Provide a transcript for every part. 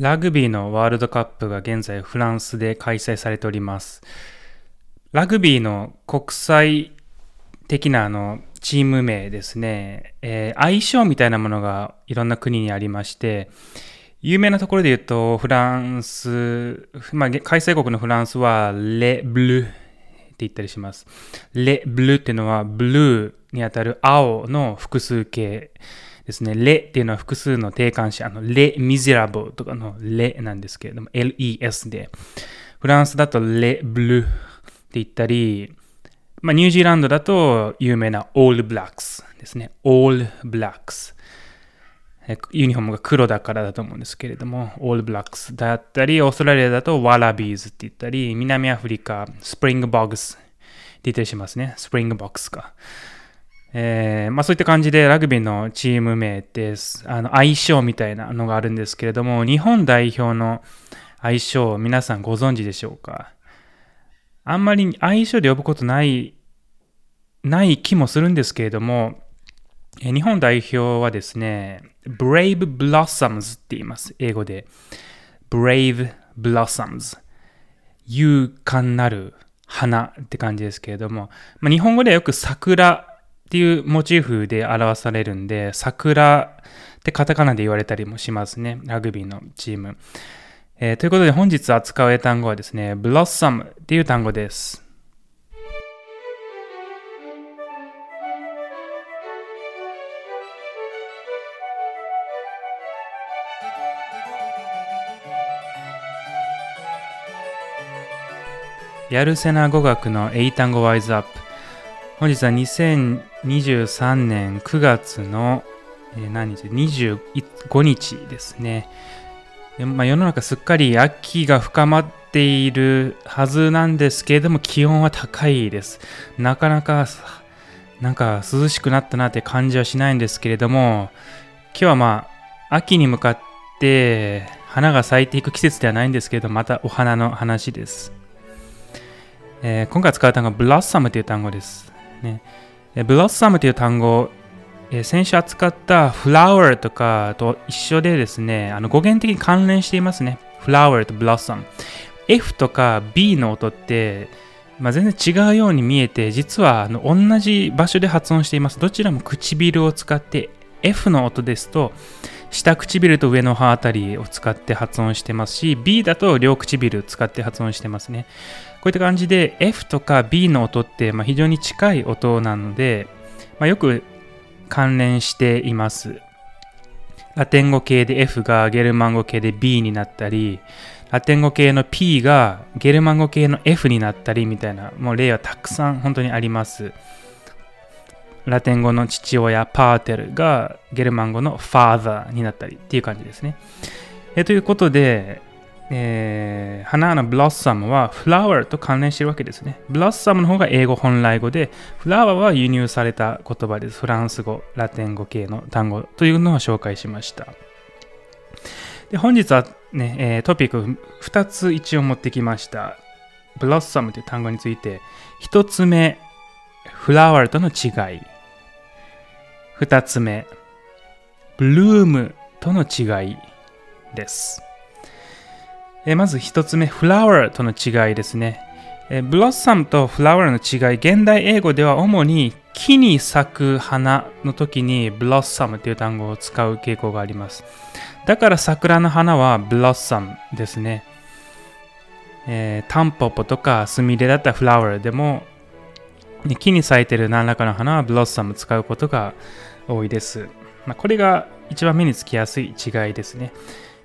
ラグビーのワールドカップが現在フランスで開催されております。ラグビーの国際的なあのチーム名ですね、えー相性みたいなものがいろんな国にありまして、有名なところで言うと、フランス、まあ、開催国のフランスは、レ・ブルって言ったりします。レ・ブルっていうのは、ブルーにあたる青の複数形ですね。 les っていうのは複数の定冠詞、あの、レ・ミゼラブルとかの les なんですけれども、LES で。フランスだとレ・ブルって言ったり、まあ、ニュージーランドだと有名なオールブラックスですね。オールブラックス。ユニフォームが黒だからだと思うんですけれども、オールブラックスだったり、オーストラリアだとワラビーズって言ったり、南アフリカ、スプリングボックスって言ったりしますね。スプリングボックスか。えーまあ、そういった感じでラグビーのチーム名です。あの相性みたいなのがあるんですけれども、日本代表の相性、皆さんご存知でしょうか？あんまり相性で呼ぶことない、ない気もするんですけれども、え日本代表はですね、Brave Blossoms って言います。英語で。Brave Blossoms。勇敢なる花って感じですけれども、まあ、日本語ではよく桜っていうモチーフで表されるんで、桜ってカタカナで言われたりもしますね。ラグビーのチーム。えーということで本日扱う英単語はですね、Blossom っていう単語です。やるせな語学の英単語ワイズアップ。本日は2023年9月の、えー何日 ?25 日ですね。まあ、世の中すっかり秋が深まっているはずなんですけれども気温は高いです。なかなかなんか涼しくなったなって感じはしないんですけれども今日はまあ秋に向かって花が咲いていく季節ではないんですけれどまたお花の話です。えー今回使う単語は blossom という単語です。ね、えー blossom という単語、え先週扱った flower とかと一緒でですね、あの語源的に関連していますね。flower と blossom。F とか B の音って、まあ、全然違うように見えて、実はあの同じ場所で発音しています。どちらも唇を使って、F の音ですと、下唇と上の歯あたりを使って発音してますし、B だと両唇を使って発音してますね。こういった感じで F とか B の音ってま非常に近い音なので、まあ、よく関連しています。ラテン語系で F がゲルマン語系で B になったり、ラテン語系の P がゲルマン語系の F になったりみたいな、もう例はたくさん本当にあります。ラテン語の父親、パーテルがゲルマン語の father になったりっていう感じですね。えということで、えー花のブロッサムはフラワーと関連しているわけですね。ブロッサムの方が英語本来語で、フラワーは輸入された言葉です。フランス語、ラテン語系の単語というのを紹介しました。で本日はね、えートピック2つ一応持ってきました。ブロッサムという単語について、1つ目、フラワーとの違い。2つ目、ブルームとの違いです。えまず一つ目、フラワーとの違いですね。えブロッサムとフラワーの違い、現代英語では主に木に咲く花の時にブロッサムという単語を使う傾向があります。だから桜の花はブロッサムですね。えータンポポとかスミレだったらフラワーでも、木に咲いてる何らかの花はブロッサム使うことが多いです。まあ、これが一番目につきやすい違いですね。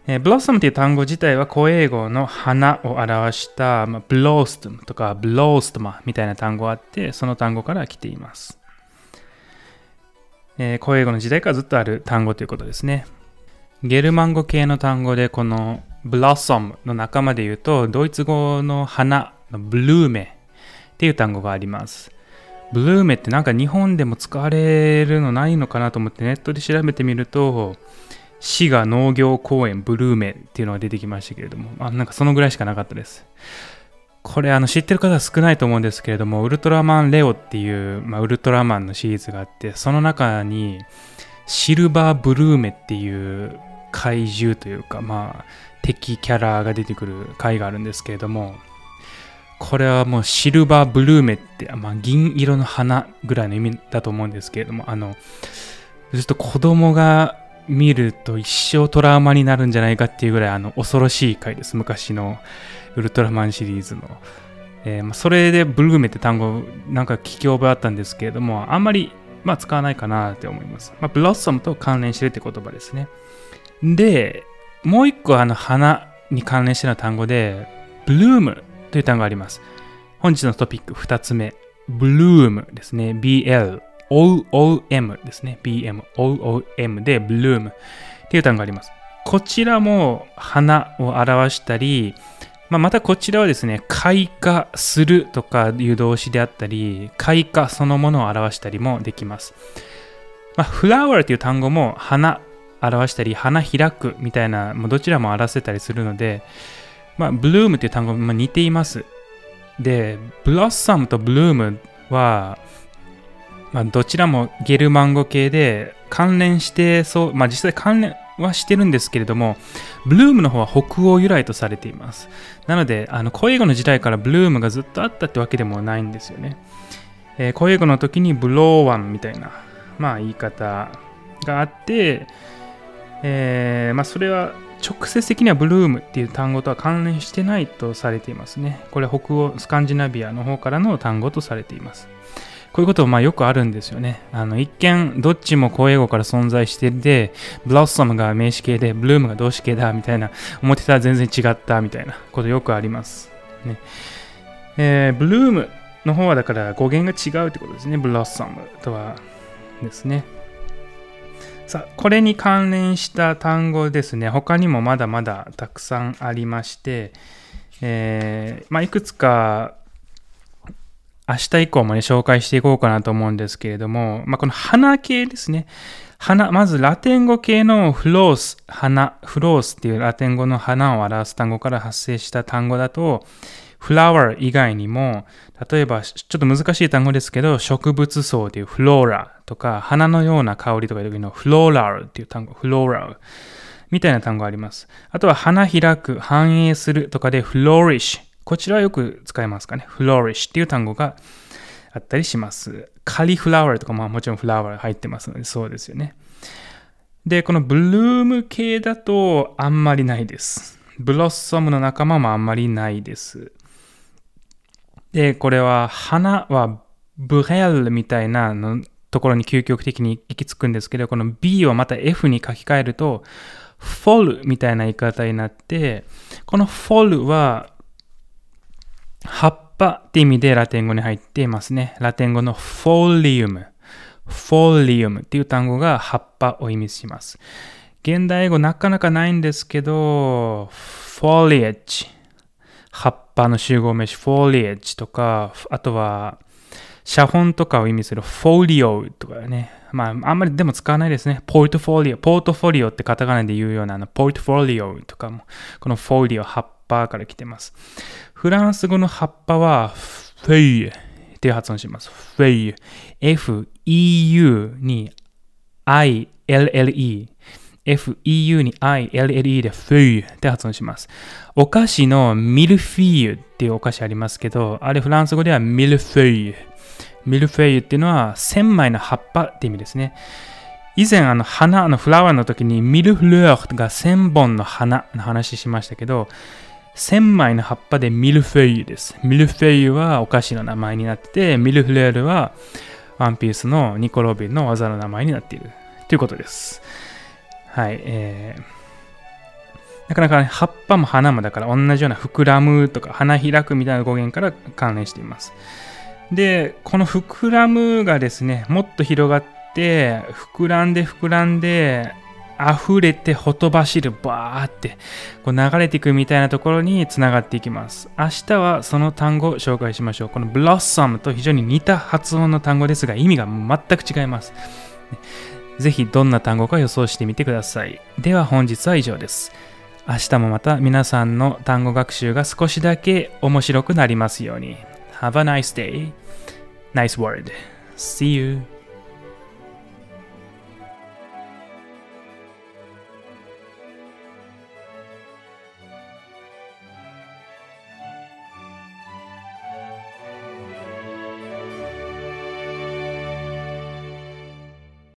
えー、ブロッサムという単語自体は古英語の花を表した、まあ、ブローストムとかブローストマみたいな単語があって、その単語から来ています。えー古英語の時代からずっとある単語ということですね。ゲルマン語系の単語でこのブロッサムの仲間で言うと、ドイツ語の花のブルーメっていう単語があります。ブルーメってなんか日本でも使われるのないのかなと思ってネットで調べてみると、滋賀農業公園ブルーメっていうのが出てきましたけれども、あなんかそのぐらいしかなかったです。これあの知ってる方は少ないと思うんですけれども、ウルトラマンレオっていう、まあ、ウルトラマンのシリーズがあって、その中にシルバーブルーメっていう怪獣というか、まあ、敵キャラが出てくる回があるんですけれども、これはもうシルバーブルーメって、まあ、銀色の花ぐらいの意味だと思うんですけれども、あの、ずっと子供が見ると一生トラウマになるんじゃないかっていうぐらいあの恐ろしい回です。昔のウルトラマンシリーズの。えー、それでブルーメって単語なんか聞き覚えあったんですけれども、あんまり、まあ、使わないかなって思います。まあ、ブロッサムと関連してるって言葉ですね。で、もう一個あの花に関連しての単語で、ブルームという単語があります。本日のトピック2つ目、ブルームですね。BL、OOM ですね。BM、OOM でブルームっていう単語があります。こちらも花を表したり、まあ、またこちらはですね、開花するとかいう動詞であったり、開花そのものを表したりもできます。まあ、フラワーという単語も花表したり、花開くみたいな、もうどちらも表せたりするので、まあ、ブルームという単語も似ています。で、ブロッサムとブルームは、まあ、どちらもゲルマン語系で関連してそう、まあ、実際関連はしてるんですけれども、ブルームの方は北欧由来とされています。なので、あの、古英語の時代からブルームがずっとあったってわけでもないんですよね。えー、古英語の時にブローワンみたいな、まあ、言い方があって、えー、まあ、それは直接的にはブルームっていう単語とは関連してないとされていますね。これ北欧スカンジナビアの方からの単語とされています。こういうことまあよくあるんですよね。あの一見どっちも公英語から存在してて、ブロッサムが名詞形で、ブルームが動詞形だみたいな、思ってたら全然違ったみたいなことよくあります。ねえー、ブルームの方はだから語源が違うってことですね。ブロッサムとはですね。さあ、これに関連した単語ですね、他にもまだまだたくさんありまして、えー、まあ、いくつか明日以降もね、紹介していこうかなと思うんですけれども、まあ、この花系ですね。花、まずラテン語系のフロース、花、フロースっていうラテン語の花を表す単語から発生した単語だと、フラワー以外にも、例えばちょっと難しい単語ですけど、植物層というフローラとか、花のような香りとかいう時のフローラルっていう単語、フローラルみたいな単語があります。あとは花開く、繁栄するとかでフローリッシュ。こちらはよく使いますかね？フローリッシュっていう単語があったりします。カリフラワーとかももちろんフラワー入ってますので、そうですよね。で、このブルーム系だとあんまりないです。ブロッサムの仲間もあんまりないです。で、これは花はブヘルみたいなのところに究極的に行き着くんですけど、この B をまた F に書き換えると、フォルみたいな言い方になって、このフォルは葉っぱって意味でラテン語に入っていますね。ラテン語のフォリウム。フォリウムっていう単語が葉っぱを意味します。現代語なかなかないんですけど、フォリエッジ。葉っぱの集合名詞、フォリエッジとか、あとは、写本とかを意味するフォリオとかね。まあ、あんまりでも使わないですね。ポートフォリオ。ポートフォリオってカタカナで言うような、あの、ポートフォリオとかも、このフォリオ、葉っぱから来てます。フランス語の葉っぱは、フェイユって発音します。フェイユ。F-E-U に I-L-L-E。FEU に ILLE でフェイユって発音します。お菓子のミルフィーユっていうお菓子ありますけど、あれフランス語では mille feuilles。mille feuilles っていうのは千枚の葉っぱって意味ですね。以前あの花のフラワーの時に mille fleurs が千本の花の話しましたけど、千枚の葉っぱで mille feuilles です。 mille feuilles はお菓子の名前になってて、 mille fleurs はワンピースのニコ・ロビンの技の名前になっているということです。はい。えー、なかなか、ね、葉っぱも花もだから同じような膨らむとか花開くみたいな語源から関連しています。で、この膨らむがですね、もっと広がって、膨らんで膨らんで、溢れてほとばしるバーってこう流れていくみたいなところにつながっていきます。明日はその単語を紹介しましょう。このブロッサムと非常に似た発音の単語ですが意味が全く違います。ぜひどんな単語か予想してみてください。では本日は以上です。明日もまた皆さんの単語学習が少しだけ面白くなりますように。Have a nice day. Nice word. See you.